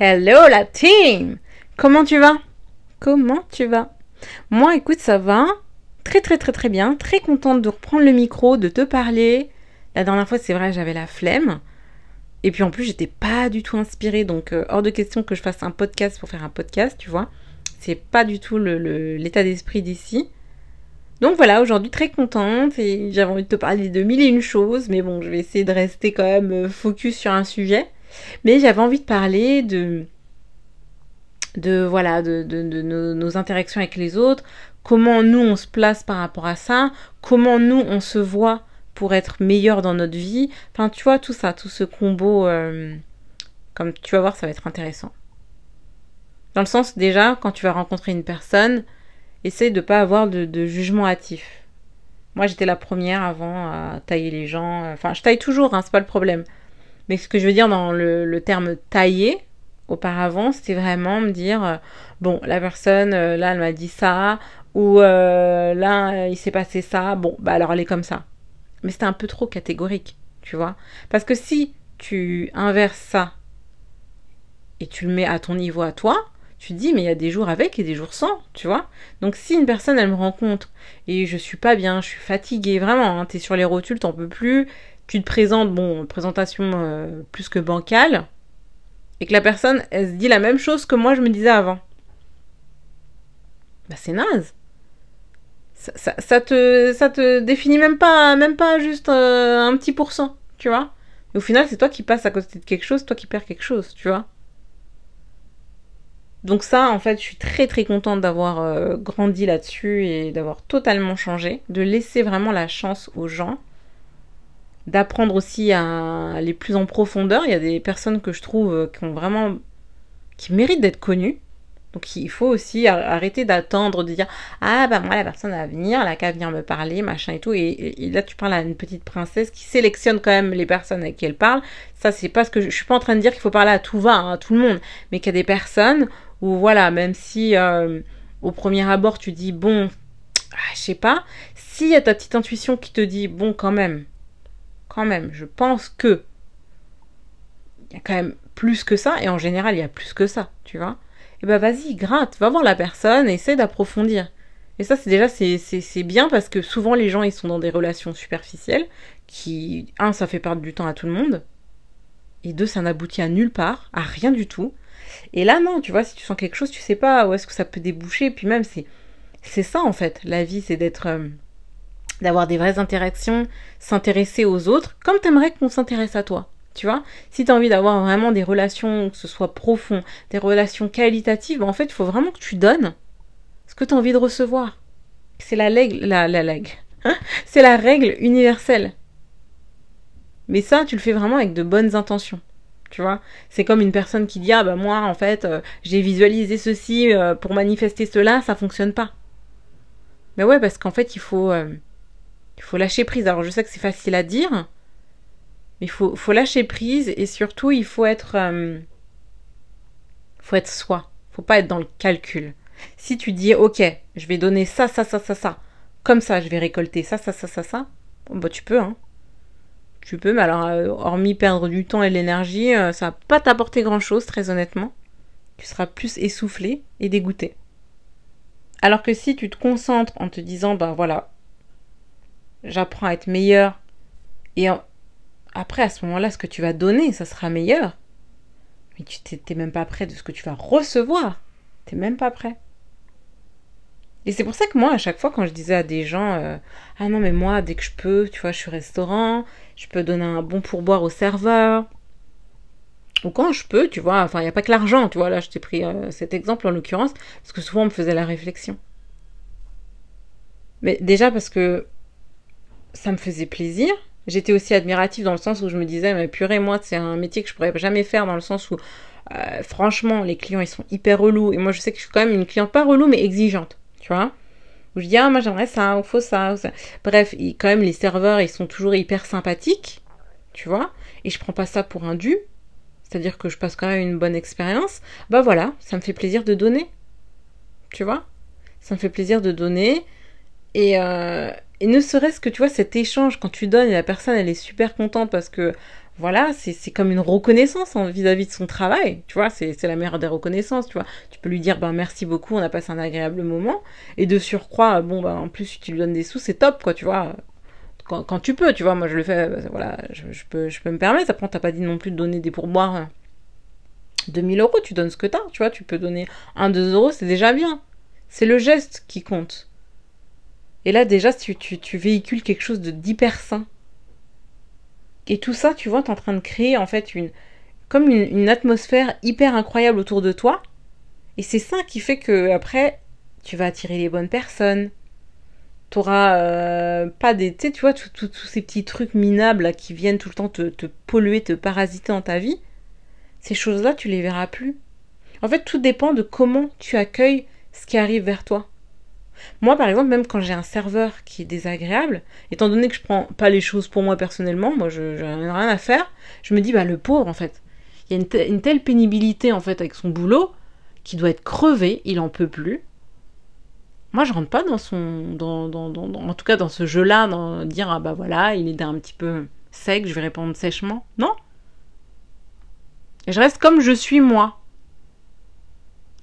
Hello la team Comment tu vas? Comment tu vas? Moi écoute ça va très très très très bien, très contente de reprendre le micro, de te parler. La dernière fois c'est vrai j'avais la flemme. Et puis en plus j'étais pas du tout inspirée donc euh, hors de question que je fasse un podcast pour faire un podcast tu vois. C'est pas du tout l'état d'esprit d'ici. Donc voilà, aujourd'hui très contente et j'avais envie de te parler de mille et une choses, mais bon, je vais essayer de rester quand même euh, focus sur un sujet. Mais j'avais envie de parler de, de voilà, de, nos, interactions avec les autres, comment nous on se place par rapport à ça, comment nous on se voit pour être meilleur dans notre vie. Enfin, tu vois, tout ça, tout ce combo, euh, comme tu vas voir, ça va être intéressant. Dans le sens, déjà, quand tu vas rencontrer une personne, essaye de ne pas avoir de, jugement hâtif. Moi, j'étais la première avant à tailler les gens. Enfin, je taille toujours, hein, c'est pas le problème. Mais ce que je veux dire dans le, terme tailler, auparavant, c'était vraiment me dire euh, bon, la personne, euh, là, elle m'a dit ça, ou euh, là, il s'est passé ça, bon, bah alors elle est comme ça. Mais c'était un peu trop catégorique, tu vois. Parce que si tu inverses ça et tu le mets à ton niveau à toi, tu te dis mais il y a des jours avec et des jours sans, tu vois. Donc si une personne elle me rencontre et je suis pas bien, je suis fatiguée, vraiment, hein, t'es sur les rotules, t'en peux plus, tu te présentes, bon, présentation euh, plus que bancale, et que la personne elle se dit la même chose que moi je me disais avant. Bah c'est naze. Ça, ça, te, ça te définit même pas, même pas juste euh, un petit pourcent, tu vois. Et au final, c'est toi qui passes à côté de quelque chose, toi qui perds quelque chose, tu vois. Donc ça, en fait, je suis très très contente d'avoir euh, grandi là-dessus et d'avoir totalement changé, de laisser vraiment la chance aux gens, d'apprendre aussi à aller plus en profondeur. Il y a des personnes que je trouve euh, qui ont vraiment, qui méritent d'être connues. Donc il faut aussi arrêter d'attendre, de dire ah bah moi la personne va venir, elle a qu'à venir me parler, machin et tout. Et, là tu parles à une petite princesse qui sélectionne quand même les personnes avec qui elle parle. Ça c'est pas ce que je, je suis pas en train de dire qu'il faut parler à tout va, hein, à tout le monde, mais qu'il y a des personnes ou voilà, même si euh, au premier abord tu dis bon, ah, je sais pas, s'il y a ta petite intuition qui te dit bon quand même, quand même, je pense que il y a quand même plus que ça, et en général il y a plus que ça, tu vois. Et eh ben vas-y, gratte, va voir la personne, essaie d'approfondir. Et ça, c'est déjà, c'est bien parce que souvent les gens, ils sont dans des relations superficielles qui, un, ça fait perdre du temps à tout le monde, et deux, ça n'aboutit à nulle part, à rien du tout. Et là, non, tu vois, si tu sens quelque chose, tu sais pas où est-ce que ça peut déboucher. Puis même, c'est, c'est ça en fait. La vie, c'est d'être, euh, d'avoir des vraies interactions, s'intéresser aux autres, comme t'aimerais qu'on s'intéresse à toi. Tu vois, si tu as envie d'avoir vraiment des relations, que ce soit profond, des relations qualitatives, en fait, il faut vraiment que tu donnes ce que tu as envie de recevoir. C'est la règle, la, la, hein c'est la règle universelle. Mais ça, tu le fais vraiment avec de bonnes intentions tu vois. C'est comme une personne qui dit ah bah moi en fait euh, j'ai visualisé ceci euh, pour manifester cela, ça fonctionne pas. Mais ouais parce qu'en fait il faut euh, il faut lâcher prise. Alors je sais que c'est facile à dire, mais il faut faut lâcher prise et surtout il faut être faut être soi. Faut pas être dans le calcul. Si tu dis ok je vais donner ça ça ça ça ça comme ça je vais récolter ça ça ça ça ça bon, bah tu peux hein tu peux, mais alors, euh, hormis perdre du temps et de l'énergie, euh, ça va pas t'apporter grand chose, très honnêtement. Tu seras plus essoufflé et dégoûté. Alors que si tu te concentres en te disant, ben voilà, j'apprends à être meilleur, et après, à ce moment-là, ce que tu vas donner, ça sera meilleur. Mais tu t'es même pas prêt de ce que tu vas recevoir. T'es même pas prêt. Et c'est pour ça que moi, à chaque fois, quand je disais à des gens, euh, ah non, mais moi, dès que je peux, tu vois, je suis restaurant, je peux donner un bon pourboire au serveur. Ou quand je peux, tu vois, enfin, il n'y a pas que l'argent, tu vois, là, je t'ai pris euh, cet exemple en l'occurrence, parce que souvent on me faisait la réflexion. Mais déjà parce que ça me faisait plaisir. J'étais aussi admirative dans le sens où je me disais, mais purée, moi, c'est un métier que je pourrais jamais faire dans le sens où, euh, franchement, les clients, ils sont hyper relous. Et moi, je sais que je suis quand même une cliente pas relou, mais exigeante tu vois. Où je dis, ah, moi j'aimerais ça, ou faut ça, ça. Bref, quand même, les serveurs, ils sont toujours hyper sympathiques, tu vois. Et je prends pas ça pour un dû. C'est-à-dire que je passe quand même une bonne expérience. Bah voilà, ça me fait plaisir de donner. Tu vois Ça me fait plaisir de donner. Et, euh, et ne serait-ce que, tu vois, cet échange, quand tu donnes et la personne, elle est super contente parce que, voilà, c'est comme une reconnaissance vis-à-vis de son travail, tu vois, c'est la meilleure des reconnaissances, tu vois. Tu peux lui dire, ben merci beaucoup, on a passé un agréable moment, et de surcroît, bon, ben en plus, tu lui donnes des sous, c'est top, quoi, tu vois. Quand, tu peux, tu vois, moi je le fais, ben, voilà, je, peux, je peux me permettre, après, t'as pas dit non plus de donner des pourboires 2000 euros, tu donnes ce que t'as, tu vois, tu peux donner 1, 2 euros, c'est déjà bien. C'est le geste qui compte. Et là, déjà, tu, tu, tu véhicules quelque chose d'hyper sain et tout ça, tu vois, tu es en train de créer en fait une comme une, atmosphère hyper incroyable autour de toi. Et c'est ça qui fait que après, tu vas attirer les bonnes personnes. Tu euh, pas des. Tu tu vois, tous ces petits trucs minables qui viennent tout le temps te, te polluer, te parasiter dans ta vie. Ces choses-là, tu les verras plus. En fait, tout dépend de comment tu accueilles ce qui arrive vers toi. Moi, par exemple, même quand j'ai un serveur qui est désagréable, étant donné que je prends pas les choses pour moi personnellement, moi, je n'ai rien à faire, je me dis, bah, le pauvre, en fait. Il y a une, telle pénibilité, en fait, avec son boulot, qui doit être crevé, il en peut plus. Moi, je rentre pas dans son. Dans, dans, dans, en tout cas, dans ce jeu-là, dans dire, ah bah voilà, il est un petit peu sec, je vais répondre sèchement. Non. Je reste comme je suis moi.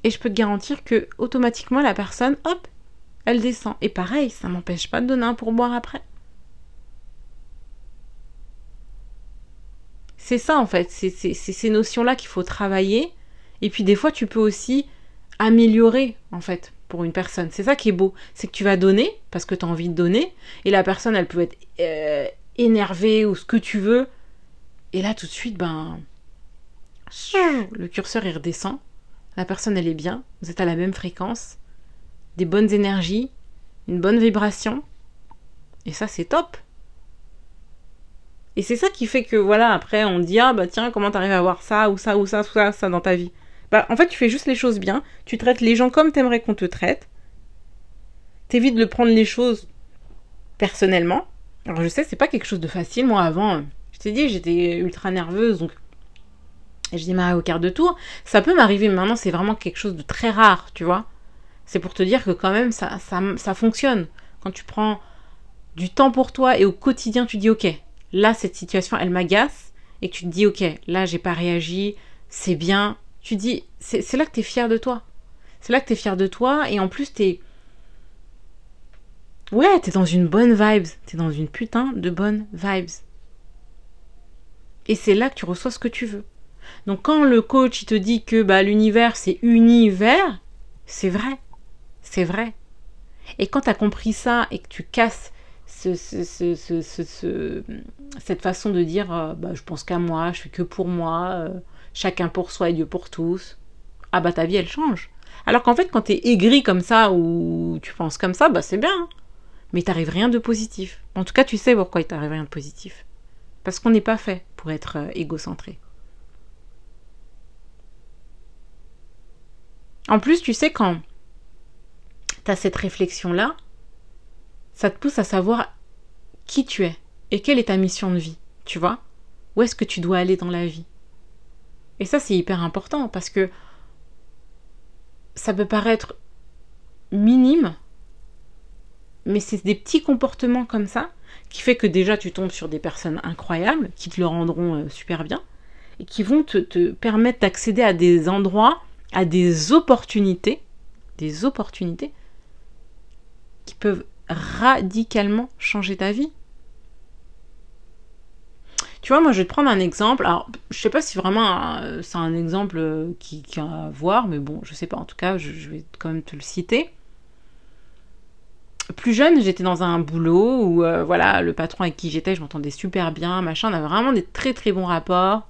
Et je peux te garantir que automatiquement la personne, hop, elle descend. Et pareil, ça m'empêche pas de donner un pourboire après. C'est ça en fait, c'est ces notions-là qu'il faut travailler. Et puis des fois, tu peux aussi améliorer en fait pour une personne. C'est ça qui est beau, c'est que tu vas donner parce que tu as envie de donner. Et la personne, elle peut être euh, énervée ou ce que tu veux. Et là, tout de suite, ben, le curseur il redescend. La personne, elle est bien. Vous êtes à la même fréquence des bonnes énergies, une bonne vibration. Et ça, c'est top. Et c'est ça qui fait que, voilà, après, on dit, ah bah tiens, comment t'arrives à avoir ça, ou ça, ou ça, ou ça, ça dans ta vie? Bah, en fait, tu fais juste les choses bien, tu traites les gens comme t'aimerais qu'on te traite, t'évites de prendre les choses personnellement. Alors, je sais, c'est pas quelque chose de facile, moi, avant, je t'ai dit, j'étais ultra nerveuse, donc je dis, au quart de tour, ça peut m'arriver, mais maintenant, c'est vraiment quelque chose de très rare, tu vois. C'est pour te dire que quand même ça, ça, fonctionne. Quand tu prends du temps pour toi et au quotidien tu dis ok, là cette situation elle m'agace et tu te dis ok, là j'ai pas réagi, c'est bien. Tu dis, c'est là que tu es fier de toi. C'est là que tu es fier de toi et en plus tu es... Ouais, t'es dans une bonne vibes. T'es dans une putain de bonne vibes. Et c'est là que tu reçois ce que tu veux. Donc quand le coach il te dit que bah, l'univers c'est univers, c'est vrai. C'est vrai. Et quand tu as compris ça et que tu casses ce, cette façon de dire euh, bah, je pense qu'à moi, je fais que pour moi, euh, chacun pour soi et Dieu pour tous, ah bah ta vie elle change. Alors qu'en fait, quand tu es aigri comme ça ou tu penses comme ça, bah c'est bien. Mais t'arrive rien de positif. En tout cas, tu sais pourquoi il t'arrive rien de positif. Parce qu'on n'est pas fait pour être euh, égocentré. En plus, tu sais, quand tu cette réflexion-là, ça te pousse à savoir qui tu es et quelle est ta mission de vie, tu vois? Où est-ce que tu dois aller dans la vie? Et ça, c'est hyper important parce que ça peut paraître minime, mais c'est des petits comportements comme ça qui fait que déjà tu tombes sur des personnes incroyables qui te le rendront euh, super bien et qui vont te, te permettre d'accéder à des endroits, à des opportunités, des opportunités qui peuvent radicalement changer ta vie. Tu vois, moi je vais te prendre un exemple. Alors, je sais pas si vraiment euh, c'est un exemple euh, qui, qui, a à voir, mais bon, je sais pas. En tout cas, je, vais quand même te le citer. Plus jeune, j'étais dans un boulot où, euh, voilà, le patron avec qui j'étais, je m'entendais super bien, machin. On avait vraiment des très très bons rapports.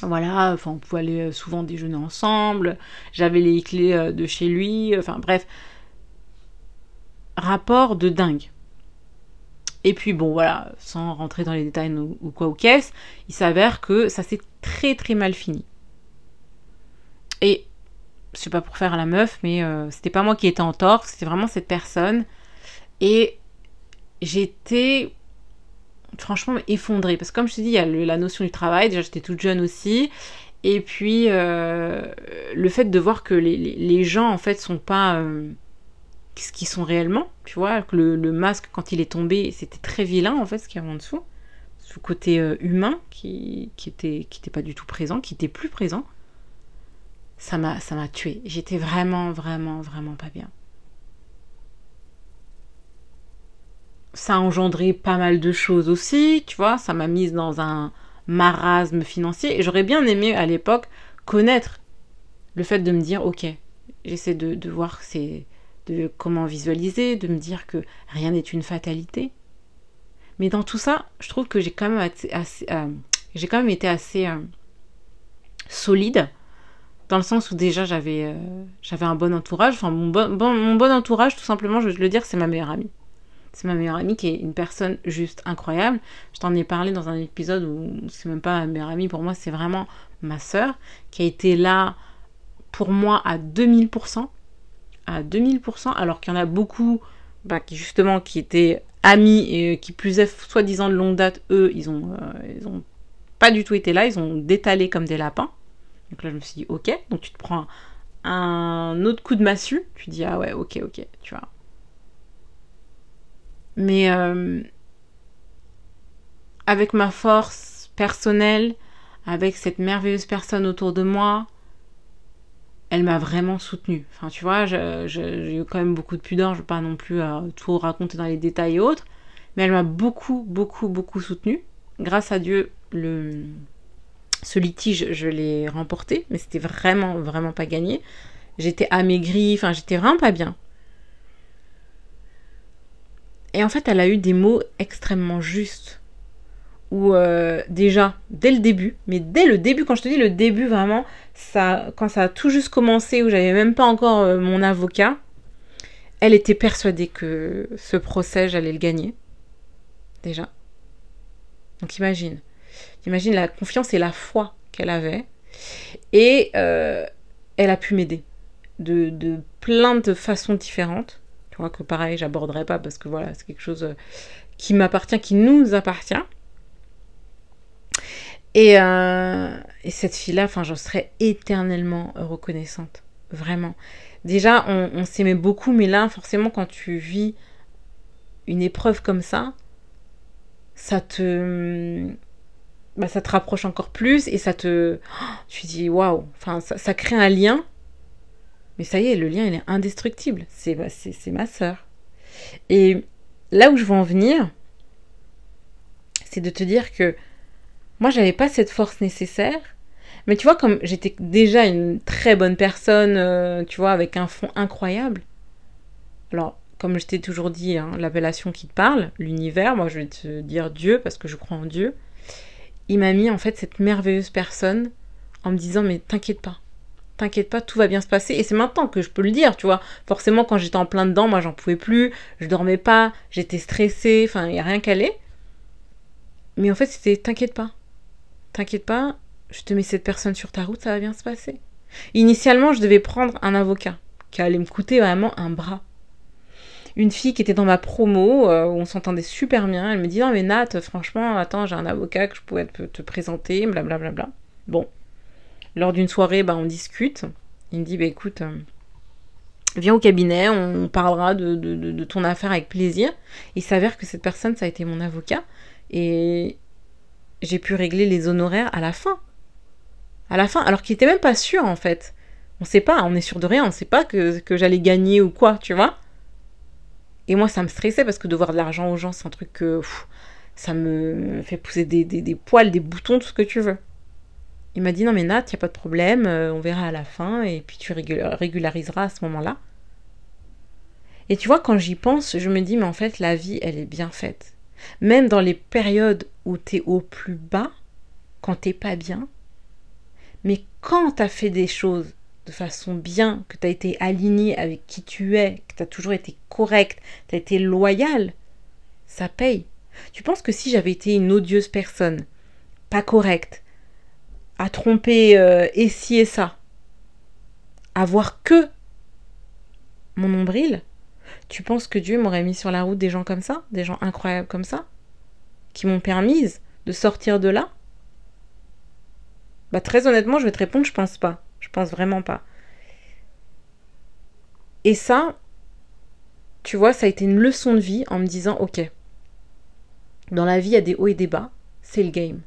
Voilà, enfin, on pouvait aller souvent déjeuner ensemble. J'avais les clés de chez lui. Enfin, bref, rapport de dingue. Et puis bon voilà, sans rentrer dans les détails ou, quoi ou qu'est-ce, il s'avère que ça s'est très très mal fini. Et c'est pas pour faire la meuf, mais euh, c'était pas moi qui étais en tort, c'était vraiment cette personne. Et j'étais franchement effondrée. Parce que comme je te dis, il y a la notion du travail, déjà j'étais toute jeune aussi. Et puis euh, le fait de voir que les, gens en fait sont pas... Euh, ce qu'ils sont réellement. Tu vois, que le, masque, quand il est tombé, c'était très vilain en fait ce qu'il y avait en dessous. ce côté euh, humain qui, qui, était, qui était pas du tout présent, qui était plus présent, ça m'a, ça m'a tué. J'étais vraiment, vraiment, vraiment pas bien. Ça a engendré pas mal de choses aussi, tu vois, ça m'a mise dans un marasme financier et j'aurais bien aimé à l'époque connaître le fait de me dire, ok, j'essaie de, de voir c'est de comment visualiser, de me dire que rien n'est une fatalité. Mais dans tout ça, je trouve que j'ai quand même, assez, euh, j'ai quand même été assez euh, solide, dans le sens où déjà j'avais, euh, j'avais un bon entourage. Enfin, mon bon, mon bon entourage, tout simplement, je vais le dire, c'est ma meilleure amie. C'est ma meilleure amie qui est une personne juste incroyable. Je t'en ai parlé dans un épisode où c'est même pas ma meilleure amie, pour moi, c'est vraiment ma sœur qui a été là pour moi à 2000%. À 2000%, alors qu'il y en a beaucoup bah, qui justement qui étaient amis et qui plus est soi-disant de longue date, eux, ils ont, euh, ils ont pas du tout été là, ils ont détalé comme des lapins. Donc là, je me suis dit, ok, donc tu te prends un autre coup de massue, tu dis, ah ouais, ok, ok, tu vois. Mais euh, avec ma force personnelle, avec cette merveilleuse personne autour de moi, elle m'a vraiment soutenue. Enfin, tu vois, j'ai eu quand même beaucoup de pudeur, je ne vais pas non plus euh, tout raconter dans les détails et autres, mais elle m'a beaucoup, beaucoup, beaucoup soutenue. Grâce à Dieu, le, ce litige, je l'ai remporté, mais c'était vraiment, vraiment pas gagné. J'étais amaigrie, enfin, j'étais vraiment pas bien. Et en fait, elle a eu des mots extrêmement justes où euh, déjà, dès le début, mais dès le début, quand je te dis le début vraiment, ça, quand ça a tout juste commencé, où j'avais même pas encore euh, mon avocat, elle était persuadée que ce procès, j'allais le gagner. Déjà. Donc imagine. Imagine la confiance et la foi qu'elle avait. Et euh, elle a pu m'aider de, de plein de façons différentes. Tu vois que pareil, j'aborderai pas parce que voilà, c'est quelque chose qui m'appartient, qui nous appartient. Euh, et, cette fille-là, enfin, j'en serais éternellement reconnaissante. Vraiment. Déjà, on, s'aimait beaucoup, mais là, forcément, quand tu vis une épreuve comme ça, ça te. Bah, ça te rapproche encore plus et ça te. tu dis waouh! Enfin, ça, crée un lien. Mais ça y est, le lien, il est indestructible. C'est ma sœur. Et là où je veux en venir, c'est de te dire que moi, j'avais pas cette force nécessaire. Mais tu vois, comme j'étais déjà une très bonne personne, euh, tu vois, avec un fond incroyable. Alors, comme je t'ai toujours dit, hein, l'appellation qui te parle, l'univers, moi je vais te dire Dieu parce que je crois en Dieu. Il m'a mis en fait cette merveilleuse personne en me disant mais t'inquiète pas, t'inquiète pas, tout va bien se passer. Et c'est maintenant que je peux le dire, tu vois. Forcément, quand j'étais en plein dedans, moi j'en pouvais plus, je dormais pas, j'étais stressée, enfin, il n'y a rien qu'à aller. Mais en fait, c'était t'inquiète pas, T'inquiète pas, je te mets cette personne sur ta route, ça va bien se passer. Initialement, je devais prendre un avocat qui allait me coûter vraiment un bras. Une fille qui était dans ma promo, euh, où on s'entendait super bien, elle me dit Non, mais Nat, franchement, attends, j'ai un avocat que je pourrais te, présenter, blablabla. Bla, bla, bla. Bon. Lors d'une soirée, bah, on discute. Il me dit Bah écoute, euh, viens au cabinet, on parlera de, de, ton affaire avec plaisir. Il s'avère que cette personne, ça a été mon avocat. Et j'ai pu régler les honoraires à la fin. À la fin, alors qu'il était même pas sûr en fait. On sait pas, on est sûr de rien, on sait pas que, j'allais gagner ou quoi, tu vois. Et moi, ça me stressait parce que devoir de l'argent aux gens, c'est un truc que ça me fait pousser des, des, poils, des boutons, tout ce que tu veux. Il m'a dit non mais Nat, y a pas de problème, euh, on verra à la fin et puis tu régulariseras à ce moment-là. Et tu vois, quand j'y pense, je me dis mais en fait la vie, elle est bien faite. Même dans les périodes où tu es au plus bas, quand t'es pas bien, mais quand tu as fait des choses de façon bien, que tu as été aligné avec qui tu es, que tu as toujours été correct, tu as été loyal, ça paye. Tu penses que si j'avais été une odieuse personne, pas correcte, à tromper euh, et ci et ça, à voir que mon nombril, tu penses que Dieu m'aurait mis sur la route des gens comme ça, des gens incroyables comme ça, qui m'ont permis de sortir de là? Bah très honnêtement, je vais te répondre, je pense pas. Je pense vraiment pas. Et ça, tu vois, ça a été une leçon de vie en me disant, ok, dans la vie, il y a des hauts et des bas. c'est le game.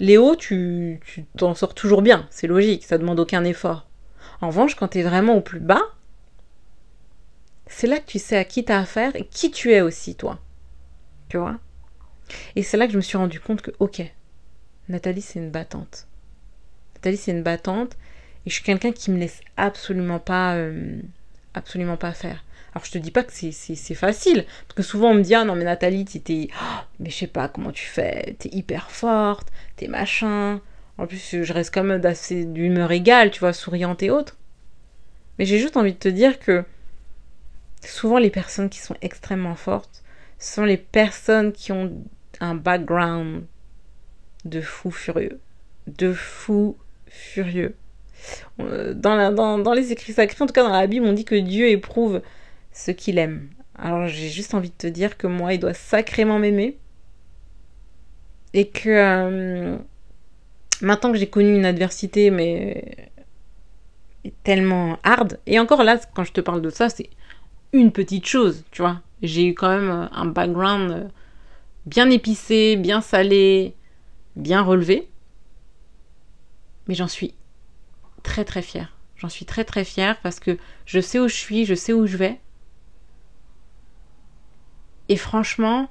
Léo, tu t'en sors toujours bien, c'est logique, ça demande aucun effort. En revanche, quand tu es vraiment au plus bas, c'est là que tu sais à qui tu as affaire et qui tu es aussi, toi. Tu vois? Et c'est là que je me suis rendu compte que, ok, Nathalie, c'est une battante. Nathalie, c'est une battante et je suis quelqu'un qui me laisse absolument pas, euh, absolument pas faire. Alors je te dis pas que c'est facile, parce que souvent on me dit ah non mais Nathalie t'es, oh, mais je sais pas comment tu fais, t'es hyper forte, t'es machin. En plus je reste quand même d'assez d'humeur égale, tu vois, souriante et autres. Mais j'ai juste envie de te dire que souvent les personnes qui sont extrêmement fortes sont les personnes qui ont un background de fou furieux, de fou furieux. Euh, dans, dans, dans, les écrits sacrés, en tout cas dans la Bible, on dit que Dieu éprouve ce qu'il aime. Alors j'ai juste envie de te dire que moi, il doit sacrément m'aimer. Et que euh, maintenant que j'ai connu une adversité, mais tellement hard, et encore là, quand je te parle de ça, c'est une petite chose, tu vois. J'ai eu quand même un background bien épicé, bien salé, bien relevé. Mais j'en suis très très fière. J'en suis très très fière parce que je sais où je suis, je sais où je vais. Et franchement,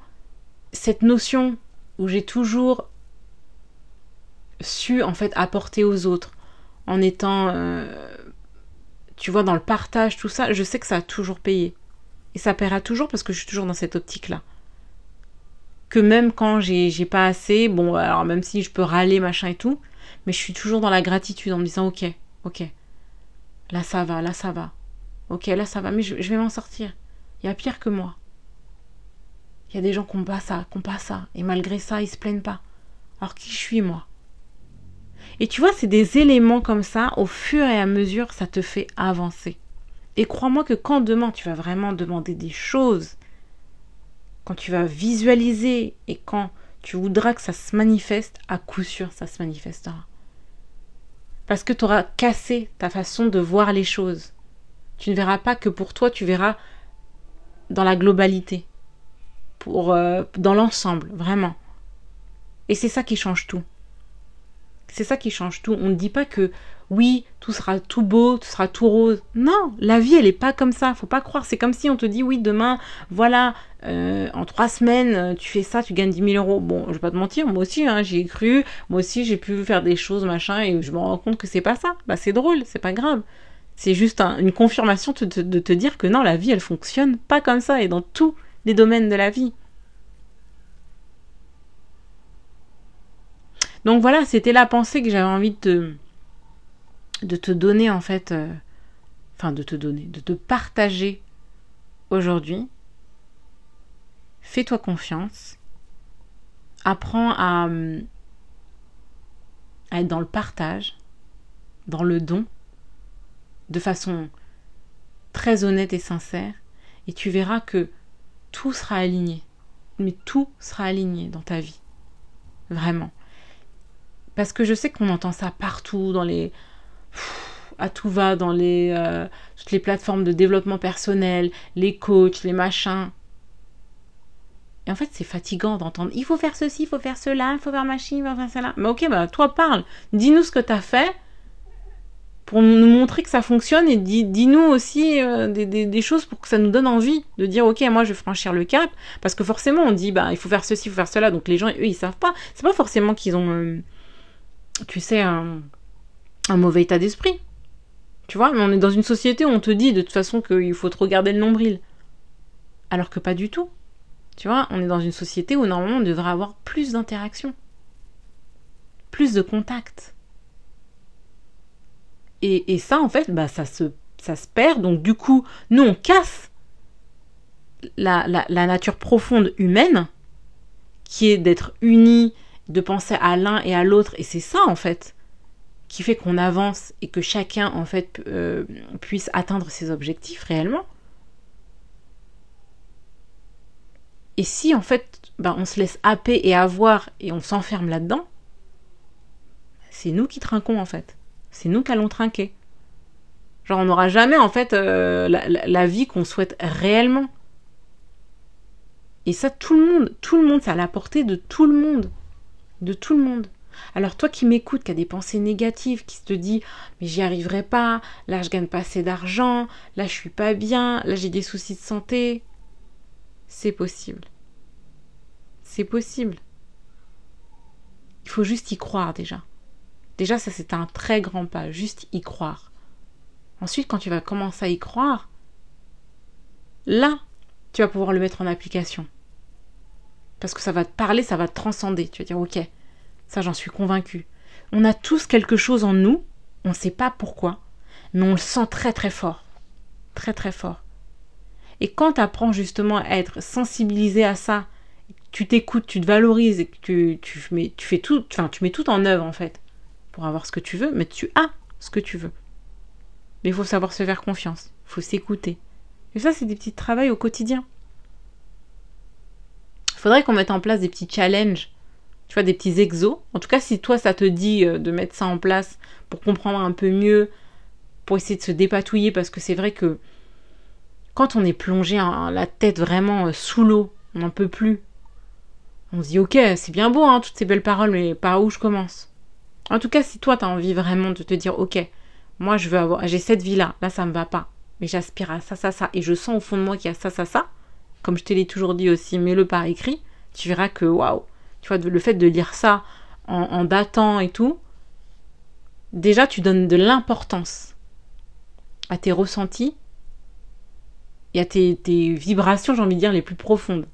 cette notion où j'ai toujours su en fait apporter aux autres en étant, euh, tu vois, dans le partage, tout ça, je sais que ça a toujours payé. Et ça paiera toujours parce que je suis toujours dans cette optique-là. Que même quand j'ai pas assez, bon, alors même si je peux râler, machin et tout, mais je suis toujours dans la gratitude en me disant, ok, ok, là ça va, là ça va. Ok, là ça va, mais je, je vais m'en sortir. Il y a pire que moi. Il y a des gens qui n'ont pas ça, qui n'ont pas ça. Et malgré ça, ils se plaignent pas. Alors qui je suis, moi? Et tu vois, c'est des éléments comme ça, au fur et à mesure, ça te fait avancer. Et crois-moi que quand demain tu vas vraiment demander des choses, quand tu vas visualiser et quand tu voudras que ça se manifeste, à coup sûr, ça se manifestera. Parce que tu auras cassé ta façon de voir les choses. Tu ne verras pas que pour toi, tu verras dans la globalité pour, euh, dans l'ensemble, vraiment. Et c'est ça qui change tout. C'est ça qui change tout. On ne dit pas que oui, tout sera tout beau, tout sera tout rose. Non, la vie, elle n'est pas comme ça. Faut pas croire. C'est comme si on te dit oui, demain, voilà, euh, en trois semaines, tu fais ça, tu gagnes 10 000 euros. Bon, je vais pas te mentir, moi aussi, hein, j'y ai cru. Moi aussi, j'ai pu faire des choses, machin, et je me rends compte que c'est pas ça. Bah, c'est drôle, c'est pas grave. C'est juste une confirmation de, de te dire que non, la vie, elle fonctionne pas comme ça. Et dans tout les domaines de la vie. Donc voilà, c'était la pensée que j'avais envie de te, de te donner en fait, euh, enfin de te donner, de te partager aujourd'hui. Fais-toi confiance. Apprends à, à être dans le partage, dans le don, de façon très honnête et sincère, et tu verras que tout sera aligné. Mais tout sera aligné dans ta vie. Vraiment. Parce que je sais qu'on entend ça partout, dans les. à tout va, dans les, euh, toutes les plateformes de développement personnel, les coachs, les machins. Et en fait, c'est fatigant d'entendre il faut faire ceci, il faut faire cela, il faut faire machin, il faut faire cela. Mais ok, bah toi parle. Dis-nous ce que tu as fait pour nous montrer que ça fonctionne et dis-nous aussi euh, des, choses pour que ça nous donne envie de dire ok moi je vais franchir le cap parce que forcément on dit bah il faut faire ceci il faut faire cela donc les gens eux ils savent pas c'est pas forcément qu'ils ont euh, tu sais un, mauvais état d'esprit. Tu vois mais on est dans une société où on te dit de toute façon qu'il faut te regarder le nombril. Alors que pas du tout. Tu vois on est dans une société où normalement on devrait avoir plus d'interactions. Plus de contacts. Et, ça, en fait, bah, ça, se, ça se perd. Donc, du coup, nous, on casse la, la, nature profonde humaine, qui est d'être unis, de penser à l'un et à l'autre. Et c'est ça, en fait, qui fait qu'on avance et que chacun, en fait, euh, puisse atteindre ses objectifs réellement. Et si, en fait, bah, on se laisse happer et avoir et on s'enferme là-dedans, c'est nous qui trinquons, en fait c'est nous qui allons trinquer. Genre, on n'aura jamais, en fait, euh, la, vie qu'on souhaite réellement. Et ça, tout le monde, tout le monde, ça a la portée de tout le monde. De tout le monde. Alors toi qui m'écoutes, qui as des pensées négatives, qui te dit mais j'y arriverai pas, là je gagne pas assez d'argent, là je suis pas bien, là j'ai des soucis de santé, c'est possible. C'est possible. Il faut juste y croire déjà. Déjà ça c'est un très grand pas, juste y croire. Ensuite quand tu vas commencer à y croire, là tu vas pouvoir le mettre en application. Parce que ça va te parler, ça va te transcender. Tu vas dire ok, ça, j'en suis convaincue. On a tous quelque chose en nous, on ne sait pas pourquoi, mais on le sent très très fort. Très très fort. Et quand tu apprends justement à être sensibilisé à ça, tu t'écoutes, tu te valorises et tu, tu, mets, tu fais tout, enfin, tu mets tout en œuvre en fait pour avoir ce que tu veux, mais tu as ce que tu veux. Mais il faut savoir se faire confiance, il faut s'écouter. Et ça, c'est des petits travails au quotidien. Faudrait qu'on mette en place des petits challenges tu vois, des petits exos. En tout cas, si toi, ça te dit euh, de mettre ça en place pour comprendre un peu mieux, pour essayer de se dépatouiller, parce que c'est vrai que quand on est plongé la tête vraiment euh, sous l'eau, on n'en peut plus. On se dit, ok, c'est bien beau, hein, toutes ces belles paroles, mais par où je commence? En tout cas, si toi, tu as envie vraiment de te dire, ok, moi, je veux avoir, j'ai cette vie-là, là, ça me va pas, mais j'aspire à ça, ça, ça, et je sens au fond de moi qu'il y a ça, ça, ça, comme je te l'ai toujours dit aussi, mets-le par écrit, tu verras que, waouh, tu vois, le fait de lire ça en, datant et tout, déjà tu donnes de l'importance à tes ressentis et à tes, vibrations, j'ai envie de dire, les plus profondes.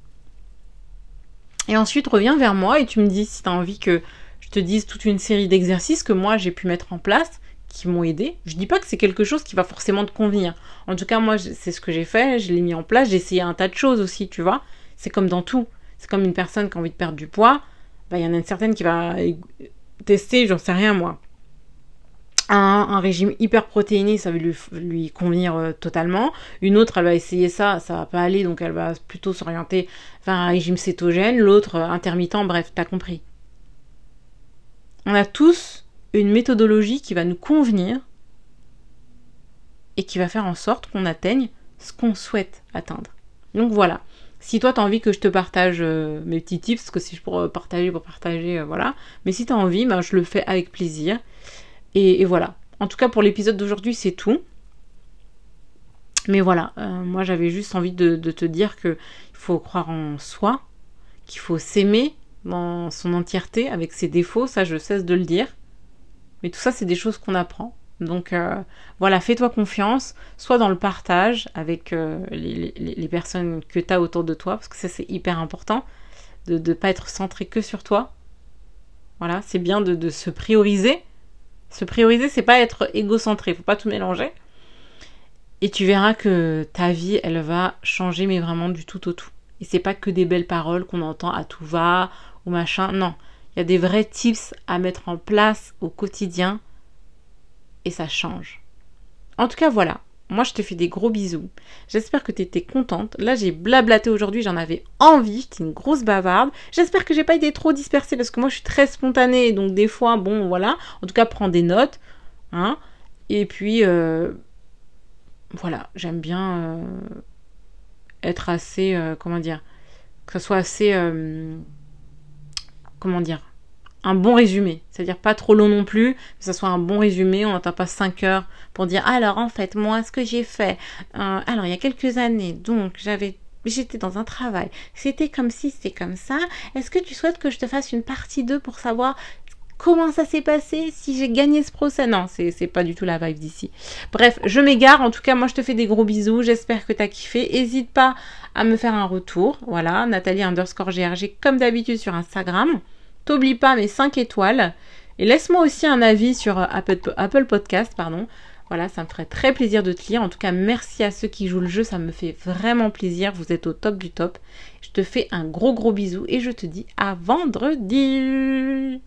Et ensuite, reviens vers moi et tu me dis si tu as envie que je te dise toute une série d'exercices que moi j'ai pu mettre en place, qui m'ont aidé. Je dis pas que c'est quelque chose qui va forcément te convenir. En tout cas, moi, c'est ce que j'ai fait, je l'ai mis en place, j'ai essayé un tas de choses aussi, tu vois. C'est comme dans tout. C'est comme une personne qui a envie de perdre du poids. Bah, il y en a une certaine qui va tester, j'en sais rien moi. Un, régime hyper protéiné, ça va lui, lui convenir euh, totalement. Une autre, elle va essayer ça, ça va pas aller, donc elle va plutôt s'orienter vers un régime cétogène. L'autre, euh, intermittent, bref, t'as compris. On a tous une méthodologie qui va nous convenir et qui va faire en sorte qu'on atteigne ce qu'on souhaite atteindre. Donc voilà. Si toi, tu as envie que je te partage euh, mes petits tips, parce que si je pourrais partager pour partager, euh, voilà. Mais si tu as envie, ben, je le fais avec plaisir. Et, voilà. En tout cas, pour l'épisode d'aujourd'hui, c'est tout. Mais voilà, euh, moi j'avais juste envie de, de te dire qu'il faut croire en soi, qu'il faut s'aimer dans son entièreté avec ses défauts, ça je cesse de le dire. Mais tout ça, c'est des choses qu'on apprend. Donc euh, voilà, fais-toi confiance, soit dans le partage avec euh, les, personnes que tu as autour de toi, parce que ça c'est hyper important, de ne pas être centré que sur toi. Voilà, c'est bien de, se prioriser. Se prioriser, c'est pas être égocentré, faut pas tout mélanger. Et tu verras que ta vie, elle va changer, mais vraiment du tout au tout. Et c'est pas que des belles paroles qu'on entend à tout va ou machin. Non, il y a des vrais tips à mettre en place au quotidien et ça change. En tout cas, voilà. Moi, je te fais des gros bisous. J'espère que tu étais contente. Là, j'ai blablaté aujourd'hui, j'en avais envie. J'étais une grosse bavarde. J'espère que j'ai pas été trop dispersée parce que moi, je suis très spontanée. Donc, des fois, bon, voilà. En tout cas, prends des notes. Hein. Et puis, euh, voilà. J'aime bien euh, être assez. Euh, comment dire? Que ce soit assez. comment dire? Un bon résumé. C'est-à-dire pas trop long non plus, que ça soit un bon résumé. On n'entend pas 5 heures pour dire alors en fait moi ce que j'ai fait. Euh, alors il y a quelques années donc j'avais j'étais dans un travail. C'était comme si c'était comme ça. Est-ce que tu souhaites que je te fasse une partie 2 pour savoir comment ça s'est passé, si j'ai gagné ce procès? Non, c'est pas du tout la vibe d'ici. Bref, je m'égare. En tout cas, moi, je te fais des gros bisous. J'espère que t'as kiffé. N'hésite pas à me faire un retour. Voilà, Nathalie underscore GRG comme d'habitude sur Instagram. T'oublie pas mes 5 étoiles. Et laisse-moi aussi un avis sur Apple, Apple Podcast, pardon. Voilà, ça me ferait très plaisir de te lire. En tout cas, merci à ceux qui jouent le jeu, ça me fait vraiment plaisir. Vous êtes au top du top. Je te fais un gros gros bisou et je te dis à vendredi.